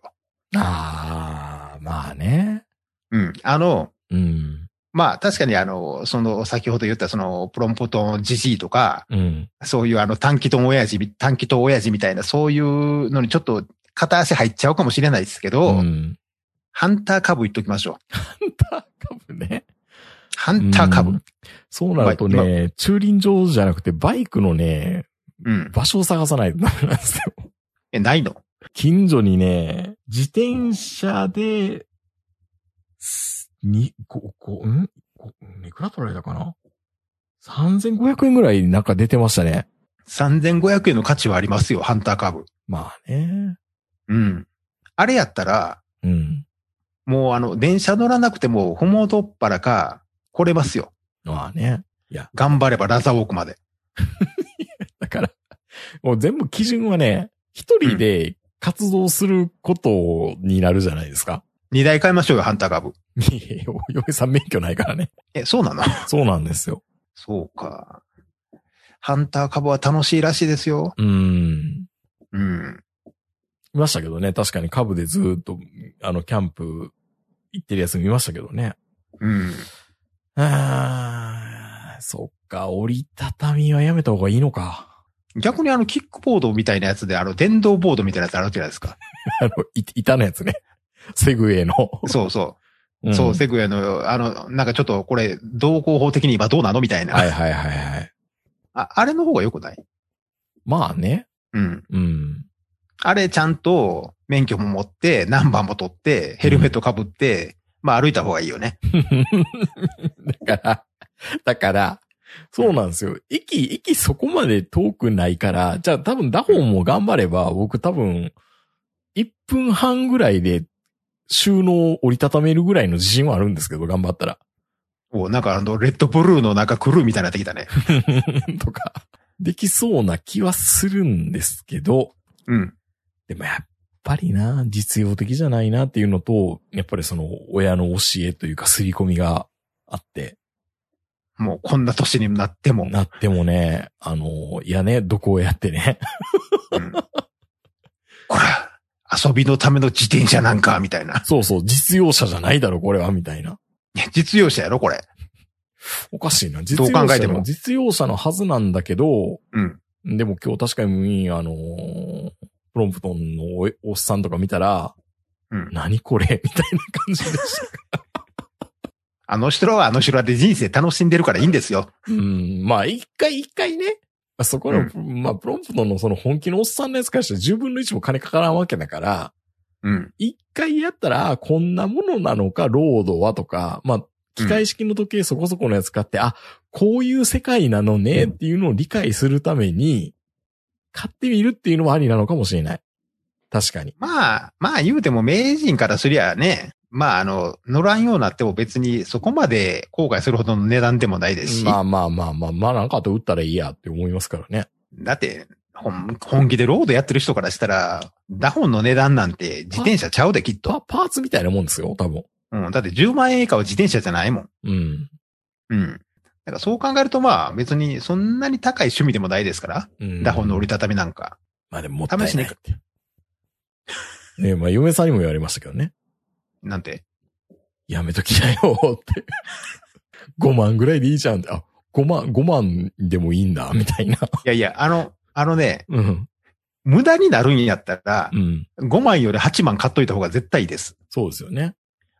ああ、まあね。うん。あの、うん。まあ確かにあの、その先ほど言ったそのプロンポトンジジイとか、うん。そういうあの短期トン親父み、短期トン親父みたいなそういうのにちょっと片足入っちゃうかもしれないですけど、うん。ハンター株言っときましょう。ハンター株ね。ハンター株。うんそうなるとね、駐輪場じゃなくてバイクのね、うん。場所を探さないとダメなんですよ。え、ないの？近所にね、自転車で、すに、こ、こ、ん？こいくら取られたかな ?3500 円ぐらいなんか出てましたね。?3500 円の価値はありますよ、ハンター株。まあね。うん。あれやったら、うん。もうあの、電車乗らなくても、ふもとっぱらか、来れますよ。まあね。頑張ればラザーウォークまで。だから、もう全部基準はね、一人で活動することになるじゃないですか。二台買いましょうよ、ハンター株。い お嫁さん免許ないからね。え、そうなの？そうなんですよ。そうか。ハンター株は楽しいらしいですよ。うん。うん。いましたけどね。確かに株でずーっと、あの、キャンプ行ってるやつ見ましたけどね。うん。あー、そっか、折りたたみはやめた方がいいのか。逆にあの、キックボードみたいなやつで、あの、電動ボードみたいなやつあるじゃないですか。あの、い板のやつね。セグウェイの。そうそう。んそう、セグウェイの、あの、なんかちょっとこれ、道交法的に今どうなの？みたいな。はいはいはいはい。ああれの方が良くない？まあね。うん。うん。あれちゃんと免許も持って、ナンバーも取って、ヘルメット被って、まあ歩いた方がいいよね。だから、だから、そうなんですよ。駅、駅そこまで遠くないから、じゃあ多分ダホンも頑張れば、僕多分、1分半ぐらいで収納を折りたためるぐらいの自信はあるんですけど、頑張ったら。おなんかあの、レッドブルーのなんかクルーみたいになってきたね。とか、できそうな気はするんですけど、うん。でもやっぱりな、実用的じゃないなっていうのと、やっぱりその親の教えというか刷り込みがあって、もうこんな年になっても。なってもね、あの、いやね、どこをやってね。うん、これ、遊びのための自転車なんか、みたいな。そうそう、実用車じゃないだろ、これは、みたいな。いや実用車やろ、これ。おかしいな。実どう用車考えてもの、実用車のはずなんだけど、うん。でも今日確かに、あのープロンプトンのおおっさんとか見たら、うん。何これみたいな感じでした。あの人らはあの人らで人生楽しんでるからいいんですよ。うん。まあ、一回一回ね。まあそこの、まあ、プロンプトのその本気のおっさんのやつからしたら10分の1も金かからんわけだから、うん。一回やったら、あこんなものなのか、ロードはとか、まあ、機械式の時計そこそこのやつ買って、あ、こういう世界なのねっていうのを理解するために、買ってみるっていうのはありなのかもしれない。確かに。まあ、まあ言うても名人からすりゃね、まああの、乗らんようになっても別にそこまで後悔するほどの値段でもないですし、まあまあまあまあ、まあなんかあと売ったらいいやって思いますからね。だって、本本気でロードやってる人からしたら、ダホンの値段なんて自転車ちゃうできっパと。パーツみたいなもんですよ、多分。うん。だって10万円以下は自転車じゃないもん。うん。うん。だからそう考えるとまあ別にそんなに高い趣味でもないですから、うんダホンの折りたたみなんか。まあでももったいない試しに。ねえまあ嫁さんにも言われましたけどね。なんて？やめときなよって。5万ぐらいでいいじゃんって。あ、5万、5万でもいいんだ、みたいな。いやいや、あの、あのね、うん。無駄になるんやったらう、ん。5万より8万買っといた方が絶対いいです。そうですよね。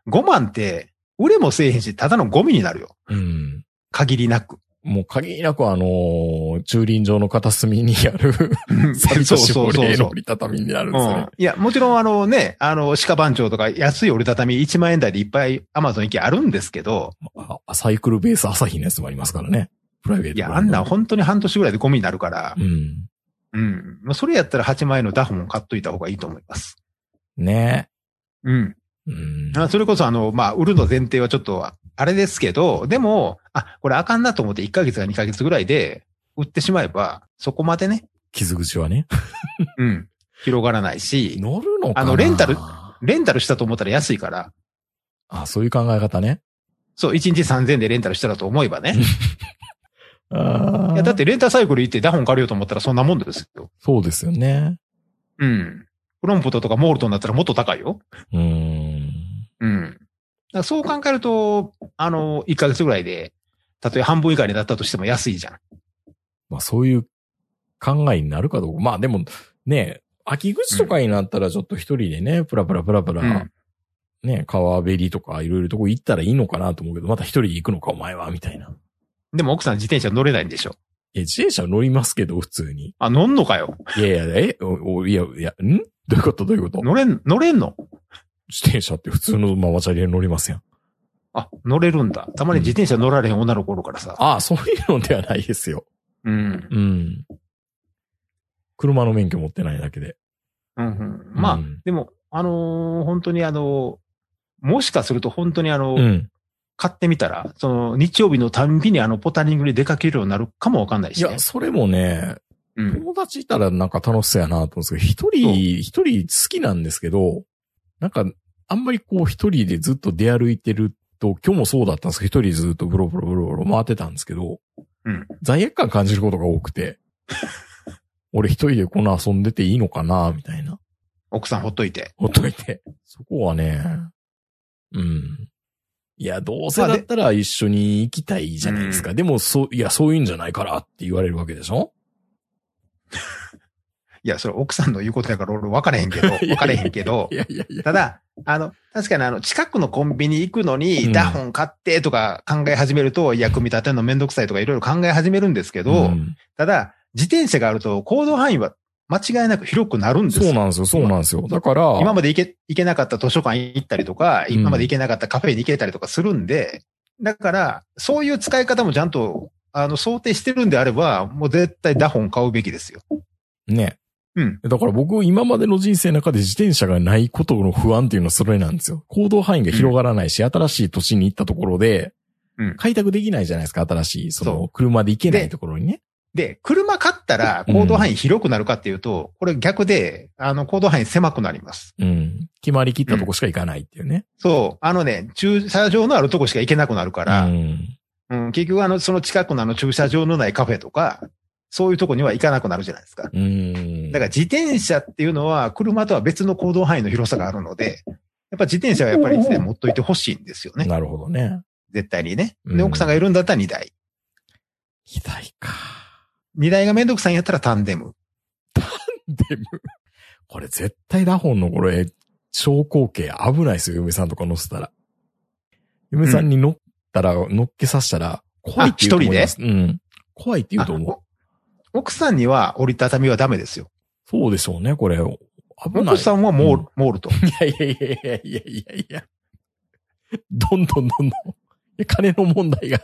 5万って、売れもせえへんし、ただのゴミになるよ。うん。限りなく。もう限りなくあのー駐輪場の片隅にある、サビと絞りの折。りたたみになるんですよね。うん。いや、もちろんあのね、あの、鹿番長とか安い折りたたみ1万円台でいっぱいアマゾン行きあるんですけど、あサイクルベース朝日のやつもありますからね。プライベートいや、あんなん本当に半年ぐらいでゴミになるからう、ん。うん。まあそれやったら8万円のダホンを買っといた方がいいと思います。ねうん。うん。あそれこそあの、まあ、売るの前提はちょっと、あれですけど、でも、あ、これあかんなと思って1ヶ月か2ヶ月ぐらいで売ってしまえば、そこまでね、傷口はね。うん。広がらないし、乗るのかな？あのレンタルレンタルしたと思ったら安いから、あ、そういう考え方ね。そう、1日3000円でレンタルしたらと思えばね。あいや、だってレンタサイクル行ってダホン借りようと思ったらそんなもんですよ。そうですよね。うん。プロンプトとかモールトになったらもっと高いよ。うーん。うん。そう考えると、あの、1ヶ月ぐらいで、たとえ半分以下になったとしても安いじゃん。まあそういう考えになるかどうか。まあでも、ね、秋口とかになったらちょっと一人でね、プラプラプラプラ、うんね、川べりとかいろいろとこ行ったらいいのかなと思うけど、また一人で行くのかお前は、みたいな。でも奥さん自転車乗れないんでしょ？え、自転車乗りますけど、普通に。あ、乗んのかよ。いやいや、え、おおいや、いや、ん？どういうこと？どういうこと？乗れん、乗れんの？自転車って普通のママチャリで乗りますやん。あ、乗れるんだ。たまに自転車乗られへん女の子おるからさ。ああ、そういうのではないですよ。うん。うん。車の免許持ってないだけで。うんうん。まあ、うんでも、あのー本当にあのーもしかすると本当にあの、うん。買ってみたら、その日曜日のたんびにあのポタリングに出かけるようになるかもわかんないしね。いや、それもね、うん。友達いたらなんか楽しそうやなと思うんですけど、一人、一人好きなんですけど、なんか、あんまりこう一人でずっと出歩いてると、今日もそうだったんですけど、一人ずっとブロブロブロブロ回ってたんですけど、うん罪悪感感じることが多くて、俺一人でこの遊んでていいのかなみたいな。奥さんほっといて。ほっといて。そこはね、うん。いや、どうせだったら一緒に行きたいじゃないですか。でも、そう、いや、そういうんじゃないからって言われるわけでしょ？いや、それ奥さんの言うことやから俺分かれへんけど、分かれへんけど。ただ、あの、確かにあの、近くのコンビニ行くのうんに、ダホン買ってとか考え始めると、いや、組み立てるのめんどくさいとかいろいろ考え始めるんですけど、うんただ、自転車があると行動範囲は間違いなく広くなるんですよ。そうなんですよ、そうなんですよ。だから、今まで行け、行けなかった図書館行ったりとか、うん今まで行けなかったカフェに行けたりとかするんで、だから、そういう使い方もちゃんと、あの、想定してるんであれば、もう絶対ダホン買うべきですよ。ね。うん。だから僕、今までの人生の中で自転車がないことの不安っていうのはそれなんですよ。行動範囲が広がらないし、新しい土地に行ったところで、うん開拓できないじゃないですか、新しい、そその、車で行けないところにね。で、車買ったら行動範囲広くなるかっていうと、これ逆で、あの、行動範囲狭くなります。うん。決まりきったとこしか行かないっていうね。そう。あのね、駐車場のあるとこしか行けなくなるから、うん。うん、結局あの、その近くのあの駐車場のないカフェとか、そういうとこには行かなくなるじゃないですか。うん。だから自転車っていうのは車とは別の行動範囲の広さがあるので、やっぱ自転車はやっぱりいつでも持っといてほしいんですよね。なるほどね。絶対にね。で、うん奥さんがいるんだったら2台。左か。2台がめんどくさいんやったらタンデム。でも、これ絶対ダホンのこれ、昇降系危ないですよ、嫁さんとか乗せたら。嫁さんに乗ったら、乗っけさせたら、怖いって言うと思います。うん。怖いって言うと思う。奥さんには折りたたみはダメですよ。そうでしょうね、これ。危ない。奥さんはモール、うんモールと。いやいやいやいやいやいや。どんどんどんどん。金の問題が、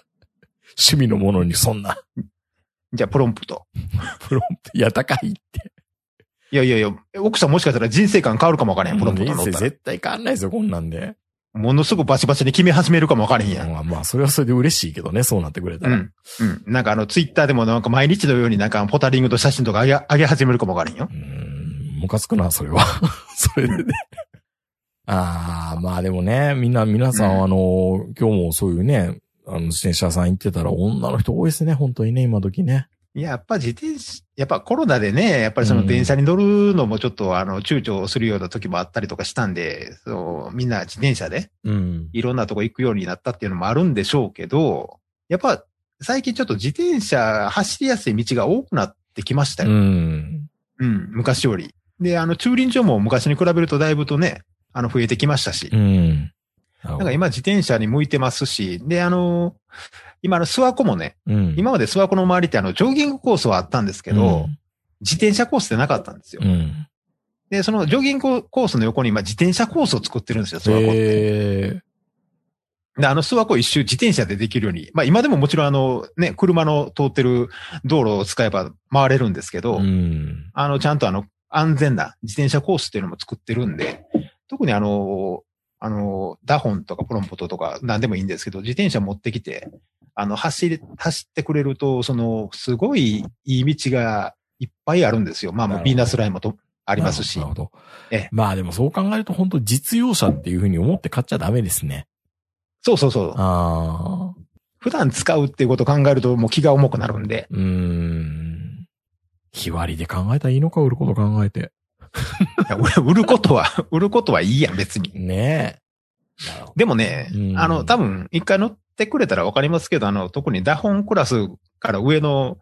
趣味のものにそんな、じゃあプロンプと。プロンプ、いや、高いって。いやいやいや、奥さんもしかしたら人生観変わるかもわからへん、プロンプと乗ったら。絶対変わんないですよ、こんなんで。ものすごくバチバチに決め始めるかもわからへんやん。まあまあ、それはそれで嬉しいけどね、そうなってくれたら。うん。うん。なんかあの、ツイッターでもなんか毎日のようになんかポタリングと写真とか上げ、上げ始めるかもわからへんよ。うーん、ムカつくな、それは。それでね。ああ、まあでもね、みんな、皆さん、うんあの、今日もそういうね、あの、自転車屋さん行ってたら女の人多いですね、本当にね、今時ね。いや、やっぱ自転車、やっぱコロナでね、やっぱりその電車に乗るのもちょっとあの、躊躇するような時もあったりとかしたんで、そう、みんな自転車でうん。いろんなとこ行くようになったっていうのもあるんでしょうけど、やっぱ最近ちょっと自転車走りやすい道が多くなってきましたうよ。ん。うん、昔より。で、あの、駐輪場も昔に比べるとだいぶとね、あの、増えてきましたし。うん。ななんか今自転車に向いてますし、で、あの、今の諏訪湖もね、うん。今まで諏訪湖の周りってあの、ジョギングコースはあったんですけど、自転車コースってなかったんですよう。ん。で、そのジョギングコースの横に今自転車コースを作ってるんですよ、諏訪湖って。えで、あの諏訪湖一周自転車でできるように、まあ今でももちろんあの、ね、車の通ってる道路を使えば回れるんですけー。ど、うん。あの、ちゃんとあの、安全な自転車コースっていうのも作ってるんで、特にあの、あの、ダホンとかプロンポトとか何でもいいんですけど、自転車持ってきて、あの、走り、走ってくれると、その、すごいいい道がいっぱいあるんですよ。まあ、もうビーナスラインもとありますしなる。ほど。ええまあでもそう考えると本当実用車っていうふうに思って買っちゃダメですね。そうそうそう。ああ。普段使うっていうことを考えるともう気が重くなるんで。うーん。日割りで考えたらいいのか、売ること考えて。いや俺、売ることは、売ることはいいやん、別に。ねえ。でもねう、んあの、多分、一回乗ってくれたらわかりますけど、あの、特にダホンクラスから上の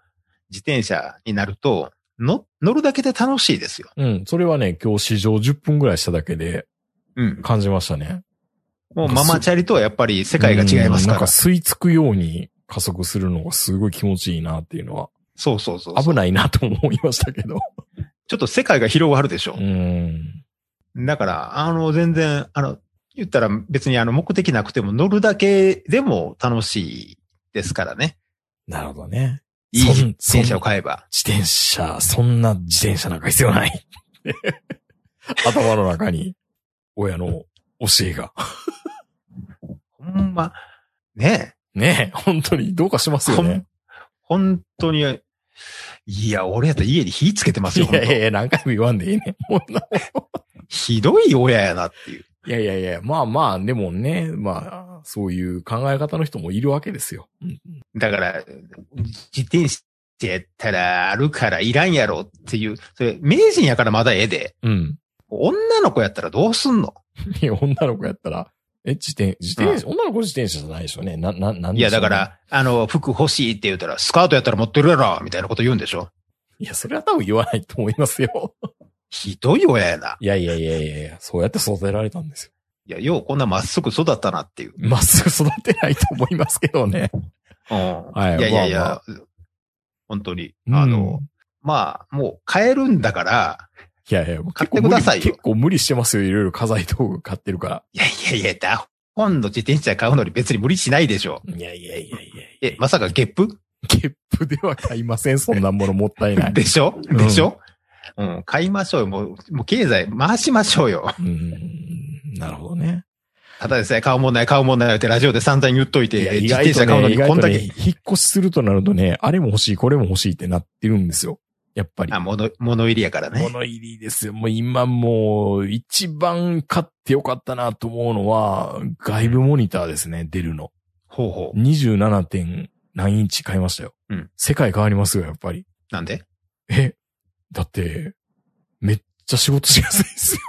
自転車になると、の、乗るだけで楽しいですよ。うん。それはね、今日試乗10分ぐらいしただけでうん。感じましたね。もうママチャリとはやっぱり世界が違いますから。うんなんか吸い付くように加速するのがすごい気持ちいいなっていうのは、そうそうそうそう。危ないなと思いましたけど。ちょっと世界が広がるでしょう。ん。だから、あの、全然、あの、言ったら別にあの、目的なくても乗るだけでも楽しいですからね。なるほどね。いい自転車を買えば。自転車、そんな自転車なんか必要ない。頭の中に、親の教えが。ほんま、ねねえ、本当にどうかしますよね。本当に、いや、俺やったら家に火つけてますよ、いやい本や何回も言わんでいいね。ひどい親やなっていう。いやいやいや、まあまあ、でもね、まあ、そういう考え方の人もいるわけですよ。うんだから、自転車やったらあるからいらんやろっていう、それ、名人やからまだええで。うん。女の子やったらどうすんの？いや、女の子やったら、え、自転、自転車、女の子自転車じゃないでしょうね。な、な、なんいや、でしょうねだか。ら、あの、服欲しいって言うたら、スカートやったら持ってるやろみたいなこと言うんでしょ？いや、それは多分言わないと思いますよ。ひどい親やな。いやいやいやいやいや、そうやって育てられたんですよ。いや、ようこんなまっすぐ育ったなっていう。まっすぐ育てないと思いますけどね。うん。はいいやいやいまあや、本当に。うんあの、まあ、もう買えるんだから、いやいや、買ってくださいよ結構無理してますよ。いろいろ家財道具買ってるから。いやいやいや、だ、本の自転車買うのに別に無理しないでしょ。いやいやいやいやいや。え、まさかゲップ？ゲップでは買いません。そんなものもったいない。でしょ？うんでしょ？うん、買いましょうよ。もう、もう経済回しましょうよ。うん。なるほどね。ただでさえ買うもんない、買うもんないってラジオで散々言っといて、いや、自意外と転車買うのにこんだけ、ね、引っ越しするとなるとね、あれも欲しい、これも欲しいってなってるんですよ。やっぱりあ、。物、物入りやからね。物入りですよ。もう今もう、一番買ってよかったなと思うのは、外部モニターですね、出るの。ほうほう。27. 点何インチ買いましたよ。うん世界変わりますよ、やっぱり。なんで？え、だって、めっちゃ仕事しやすいですよ。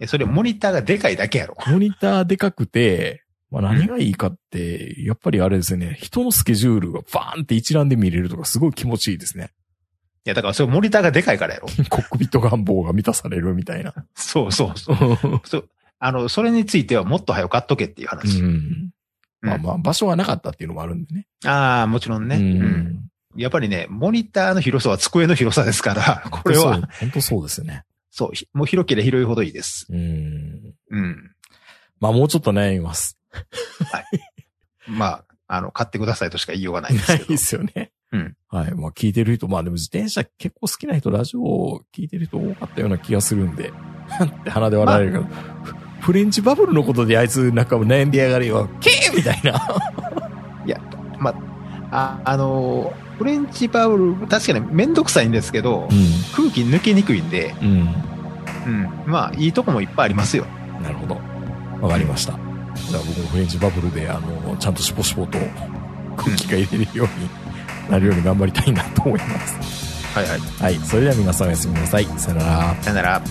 え、それモニターがでかいだけやろ。モニターでかくて、まあ何がいいかって、やっぱりあれですよね、人のスケジュールがバーンって一覧で見れるとかすごい気持ちいいですね。いや、だからそれモニターがでかいからやろ。コックピット願望が満たされるみたいな。そうそうそう。そうあの、それについてはもっと早く買っとけっていうう話。ん。まあまあ、場所はなかったっていうのもあるんでね。ああ、もちろんね。ううんん。やっぱりね、モニターの広さは机の広さですから、これは、本当そうですよね。そう、ひもう広ければ広いほどいいです。うん。うん。まあもうちょっと悩みます。まあ、あの、買ってくださいとしか言いようがないんですけどないで。すよね。うん。はい。まあ聞いてる人、まあでも自転車結構好きな人、ラジオを聞いてる人多かったような気がするんで、なんて鼻で笑われるけど、フフレンチバブルのことであいつなんか悩んでやがるよ、ケーみたいな。あ、あのーフレンチバブル、確かにめんどくさいんですけど、空気抜けにくいんで、うん。うん。うん。まあ、いいとこもいっぱいありますよ。なるほど。わかりました。じゃあ僕もフレンチバブルで、あの、ちゃんとしぽしぽと空気が入れるようになるように頑張りたいなと思います。はいはい。はい。それでは皆さんおやすみなさい。さよなら。さよなら。